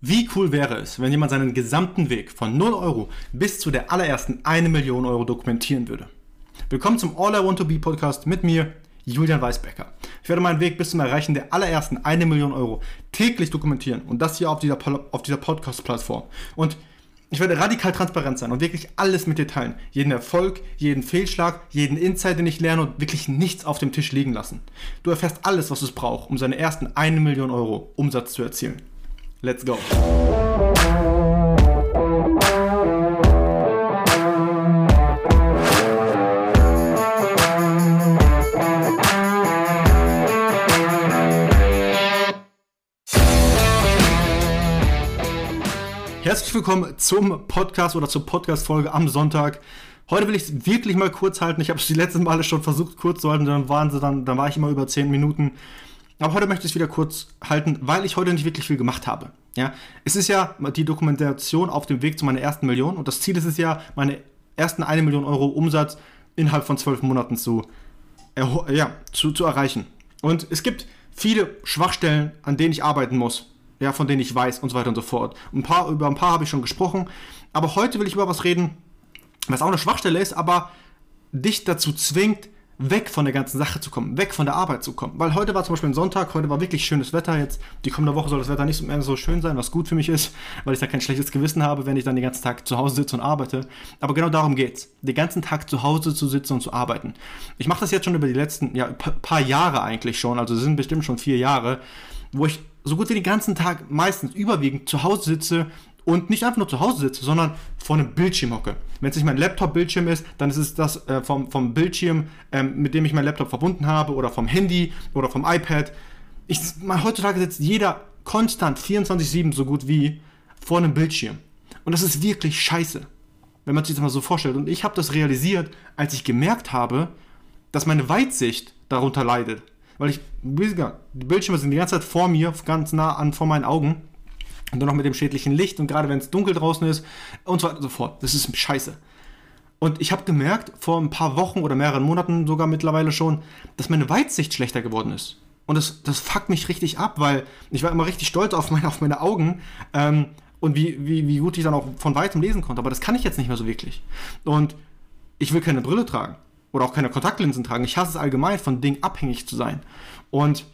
Wie cool wäre es, wenn jemand seinen gesamten Weg von 0 Euro bis zu der allerersten 1 Million Euro dokumentieren würde? Willkommen zum All I Want to Be Podcast mit mir, Julian Weisbecker. Ich werde meinen Weg bis zum Erreichen der allerersten 1 Million Euro täglich dokumentieren und das hier auf dieser, auf dieser Podcast-Plattform. Und ich werde radikal transparent sein und wirklich alles mit dir teilen. Jeden Erfolg, jeden Fehlschlag, jeden Insight, den ich lerne und wirklich nichts auf dem Tisch liegen lassen. Du erfährst alles, was es braucht, um seine ersten 1 Million Euro Umsatz zu erzielen. Let's go. Herzlich willkommen zum Podcast oder zur Podcast-Folge am Sonntag. Heute will ich es wirklich mal kurz halten. Ich habe es die letzten Male schon versucht kurz zu halten, dann waren sie dann, dann war ich immer über 10 Minuten. Aber heute möchte ich es wieder kurz halten, weil ich heute nicht wirklich viel gemacht habe. Ja, es ist ja die Dokumentation auf dem Weg zu meiner ersten Million und das Ziel ist es ja, meine ersten eine Million Euro Umsatz innerhalb von zwölf Monaten zu, ja, zu, zu erreichen. Und es gibt viele Schwachstellen, an denen ich arbeiten muss, ja, von denen ich weiß und so weiter und so fort. Ein paar, über ein paar habe ich schon gesprochen, aber heute will ich über was reden, was auch eine Schwachstelle ist, aber dich dazu zwingt, weg von der ganzen Sache zu kommen, weg von der Arbeit zu kommen. Weil heute war zum Beispiel ein Sonntag, heute war wirklich schönes Wetter. Jetzt die kommende Woche soll das Wetter nicht mehr so schön sein, was gut für mich ist, weil ich da kein schlechtes Gewissen habe, wenn ich dann den ganzen Tag zu Hause sitze und arbeite. Aber genau darum geht's, den ganzen Tag zu Hause zu sitzen und zu arbeiten. Ich mache das jetzt schon über die letzten ja, paar Jahre eigentlich schon, also es sind bestimmt schon vier Jahre, wo ich so gut wie den ganzen Tag meistens überwiegend zu Hause sitze und nicht einfach nur zu Hause sitze, sondern vor einem Bildschirm hocke. Wenn es nicht mein Laptop-Bildschirm ist, dann ist es das äh, vom, vom Bildschirm, ähm, mit dem ich mein Laptop verbunden habe oder vom Handy oder vom iPad. Ich, mal, heutzutage sitzt jeder konstant 24-7 so gut wie vor einem Bildschirm. Und das ist wirklich scheiße, wenn man sich das mal so vorstellt. Und ich habe das realisiert, als ich gemerkt habe, dass meine Weitsicht darunter leidet. Weil ich, die Bildschirme sind die ganze Zeit vor mir, ganz nah an vor meinen Augen. Und dann noch mit dem schädlichen Licht und gerade wenn es dunkel draußen ist und so weiter und so fort. Das ist scheiße. Und ich habe gemerkt, vor ein paar Wochen oder mehreren Monaten sogar mittlerweile schon, dass meine Weitsicht schlechter geworden ist. Und das, das fuckt mich richtig ab, weil ich war immer richtig stolz auf meine, auf meine Augen ähm, und wie, wie, wie gut ich dann auch von weitem lesen konnte. Aber das kann ich jetzt nicht mehr so wirklich. Und ich will keine Brille tragen oder auch keine Kontaktlinsen tragen. Ich hasse es allgemein, von Dingen abhängig zu sein. Und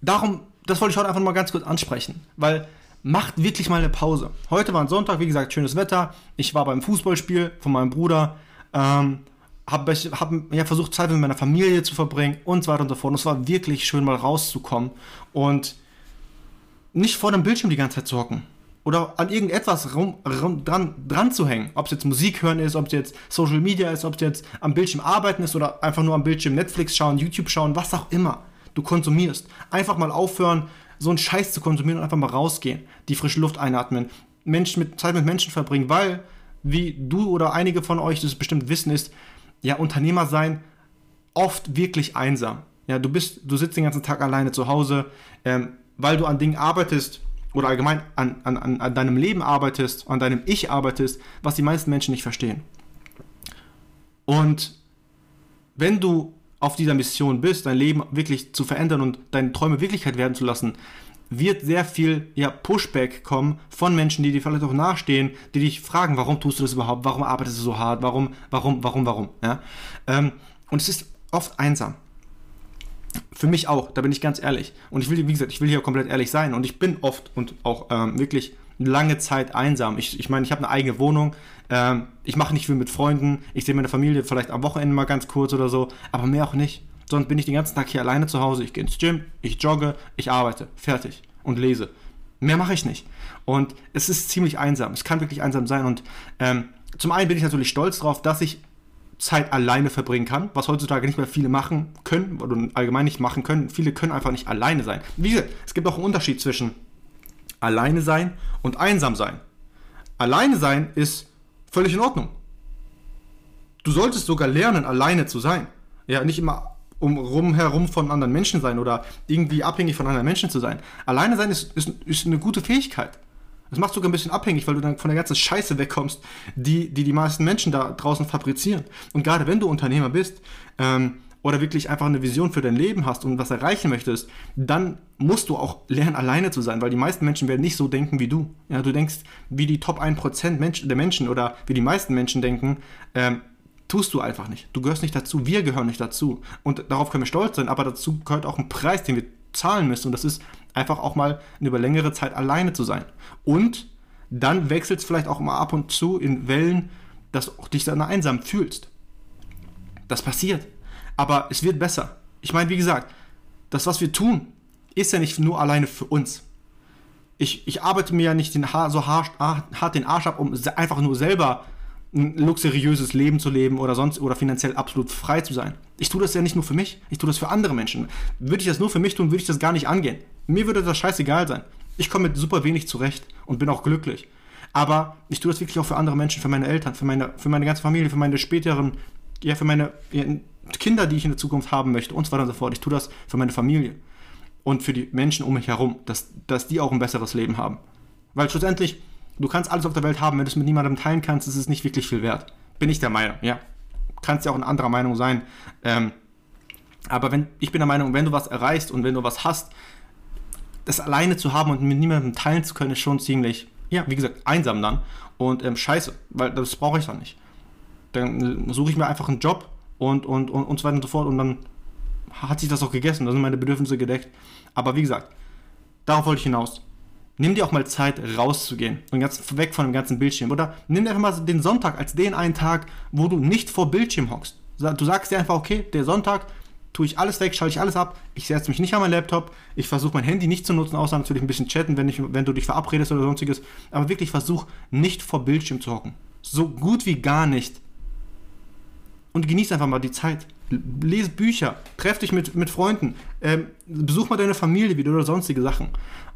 darum das wollte ich heute einfach mal ganz kurz ansprechen, weil macht wirklich mal eine Pause. Heute war ein Sonntag, wie gesagt, schönes Wetter. Ich war beim Fußballspiel von meinem Bruder, ähm, habe hab, ja, versucht, Zeit mit meiner Familie zu verbringen und so weiter und so fort. Und es war wirklich schön, mal rauszukommen und nicht vor dem Bildschirm die ganze Zeit zu hocken oder an irgendetwas rum, rum, dran, dran zu hängen. Ob es jetzt Musik hören ist, ob es jetzt Social Media ist, ob es jetzt am Bildschirm arbeiten ist oder einfach nur am Bildschirm Netflix schauen, YouTube schauen, was auch immer du konsumierst. Einfach mal aufhören, so einen Scheiß zu konsumieren und einfach mal rausgehen, die frische Luft einatmen, Menschen mit, Zeit mit Menschen verbringen, weil, wie du oder einige von euch das bestimmt wissen, ist, ja, Unternehmer sein oft wirklich einsam. Ja, du bist, du sitzt den ganzen Tag alleine zu Hause, ähm, weil du an Dingen arbeitest oder allgemein an, an, an deinem Leben arbeitest, an deinem Ich arbeitest, was die meisten Menschen nicht verstehen. Und wenn du auf dieser Mission bist, dein Leben wirklich zu verändern und deine Träume Wirklichkeit werden zu lassen, wird sehr viel ja, Pushback kommen von Menschen, die dir vielleicht auch nachstehen, die dich fragen, warum tust du das überhaupt, warum arbeitest du so hart, warum, warum, warum, warum. Ja? Ähm, und es ist oft einsam. Für mich auch, da bin ich ganz ehrlich. Und ich will, wie gesagt, ich will hier komplett ehrlich sein. Und ich bin oft und auch ähm, wirklich lange Zeit einsam. Ich, ich meine, ich habe eine eigene Wohnung, ähm, ich mache nicht viel mit Freunden, ich sehe meine Familie vielleicht am Wochenende mal ganz kurz oder so, aber mehr auch nicht. Sonst bin ich den ganzen Tag hier alleine zu Hause, ich gehe ins Gym, ich jogge, ich arbeite, fertig und lese. Mehr mache ich nicht. Und es ist ziemlich einsam. Es kann wirklich einsam sein. Und ähm, zum einen bin ich natürlich stolz darauf, dass ich Zeit alleine verbringen kann, was heutzutage nicht mehr viele machen können oder allgemein nicht machen können. Viele können einfach nicht alleine sein. Wie gesagt, es gibt auch einen Unterschied zwischen alleine sein und einsam sein. Alleine sein ist völlig in Ordnung. Du solltest sogar lernen, alleine zu sein. Ja, nicht immer um rum herum von anderen Menschen sein oder irgendwie abhängig von anderen Menschen zu sein. Alleine sein ist, ist, ist eine gute Fähigkeit. Das macht sogar ein bisschen abhängig, weil du dann von der ganzen Scheiße wegkommst, die die, die meisten Menschen da draußen fabrizieren. Und gerade wenn du Unternehmer bist ähm, oder wirklich einfach eine Vision für dein Leben hast und was erreichen möchtest, dann musst du auch lernen, alleine zu sein, weil die meisten Menschen werden nicht so denken wie du. Ja, du denkst wie die Top 1% Mensch, der Menschen oder wie die meisten Menschen denken, ähm, tust du einfach nicht. Du gehörst nicht dazu, wir gehören nicht dazu. Und darauf können wir stolz sein, aber dazu gehört auch ein Preis, den wir zahlen müssen. Und das ist einfach auch mal über längere Zeit alleine zu sein. Und dann wechselt es vielleicht auch mal ab und zu in Wellen, dass du dich dann einsam fühlst. Das passiert. Aber es wird besser. Ich meine, wie gesagt, das, was wir tun, ist ja nicht nur alleine für uns. Ich, ich arbeite mir ja nicht den Haar, so hart, hart den Arsch ab, um einfach nur selber ein luxuriöses Leben zu leben oder sonst oder finanziell absolut frei zu sein. Ich tue das ja nicht nur für mich, ich tue das für andere Menschen. Würde ich das nur für mich tun, würde ich das gar nicht angehen. Mir würde das scheißegal sein. Ich komme mit super wenig zurecht und bin auch glücklich. Aber ich tue das wirklich auch für andere Menschen, für meine Eltern, für meine, für meine ganze Familie, für meine späteren, ja, für meine Kinder, die ich in der Zukunft haben möchte und so weiter und so fort. Ich tue das für meine Familie und für die Menschen um mich herum, dass, dass die auch ein besseres Leben haben. Weil schlussendlich, du kannst alles auf der Welt haben, wenn du es mit niemandem teilen kannst, ist es nicht wirklich viel wert. Bin ich der Meinung, ja. Kannst ja auch eine andere Meinung sein. Ähm, aber wenn, ich bin der Meinung, wenn du was erreichst und wenn du was hast, das alleine zu haben und mit niemandem teilen zu können, ist schon ziemlich, ja, wie gesagt, einsam dann. Und ähm, scheiße, weil das brauche ich dann nicht. Dann suche ich mir einfach einen Job und, und, und, und so weiter und so fort und dann hat sich das auch gegessen, da sind meine Bedürfnisse gedeckt. Aber wie gesagt, darauf wollte ich hinaus. Nimm dir auch mal Zeit, rauszugehen und ganz weg von dem ganzen Bildschirm. Oder nimm dir einfach mal den Sonntag als den einen Tag, wo du nicht vor Bildschirm hockst. Du sagst dir einfach, okay, der Sonntag, tue ich alles weg, schalte ich alles ab, ich setze mich nicht an meinen Laptop, ich versuche mein Handy nicht zu nutzen, außer natürlich ein bisschen chatten, wenn, ich, wenn du dich verabredest oder sonstiges, aber wirklich versuch nicht vor Bildschirm zu hocken. So gut wie gar nicht. Und genieß einfach mal die Zeit. Lese Bücher, treff dich mit, mit Freunden, ähm, besuch mal deine Familie wieder oder sonstige Sachen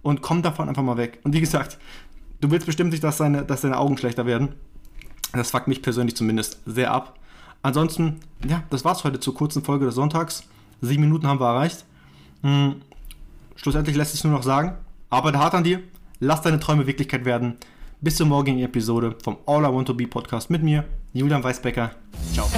und komm davon einfach mal weg. Und wie gesagt, du willst bestimmt nicht, dass deine, dass deine Augen schlechter werden. Das fuckt mich persönlich zumindest sehr ab. Ansonsten, ja, das war's heute zur kurzen Folge des Sonntags. Sieben Minuten haben wir erreicht. Hm, schlussendlich lässt sich nur noch sagen, arbeite hart an dir, lass deine Träume Wirklichkeit werden. Bis zur morgigen Episode vom All I Want to Be Podcast mit mir, Julian Weisbecker. Ciao.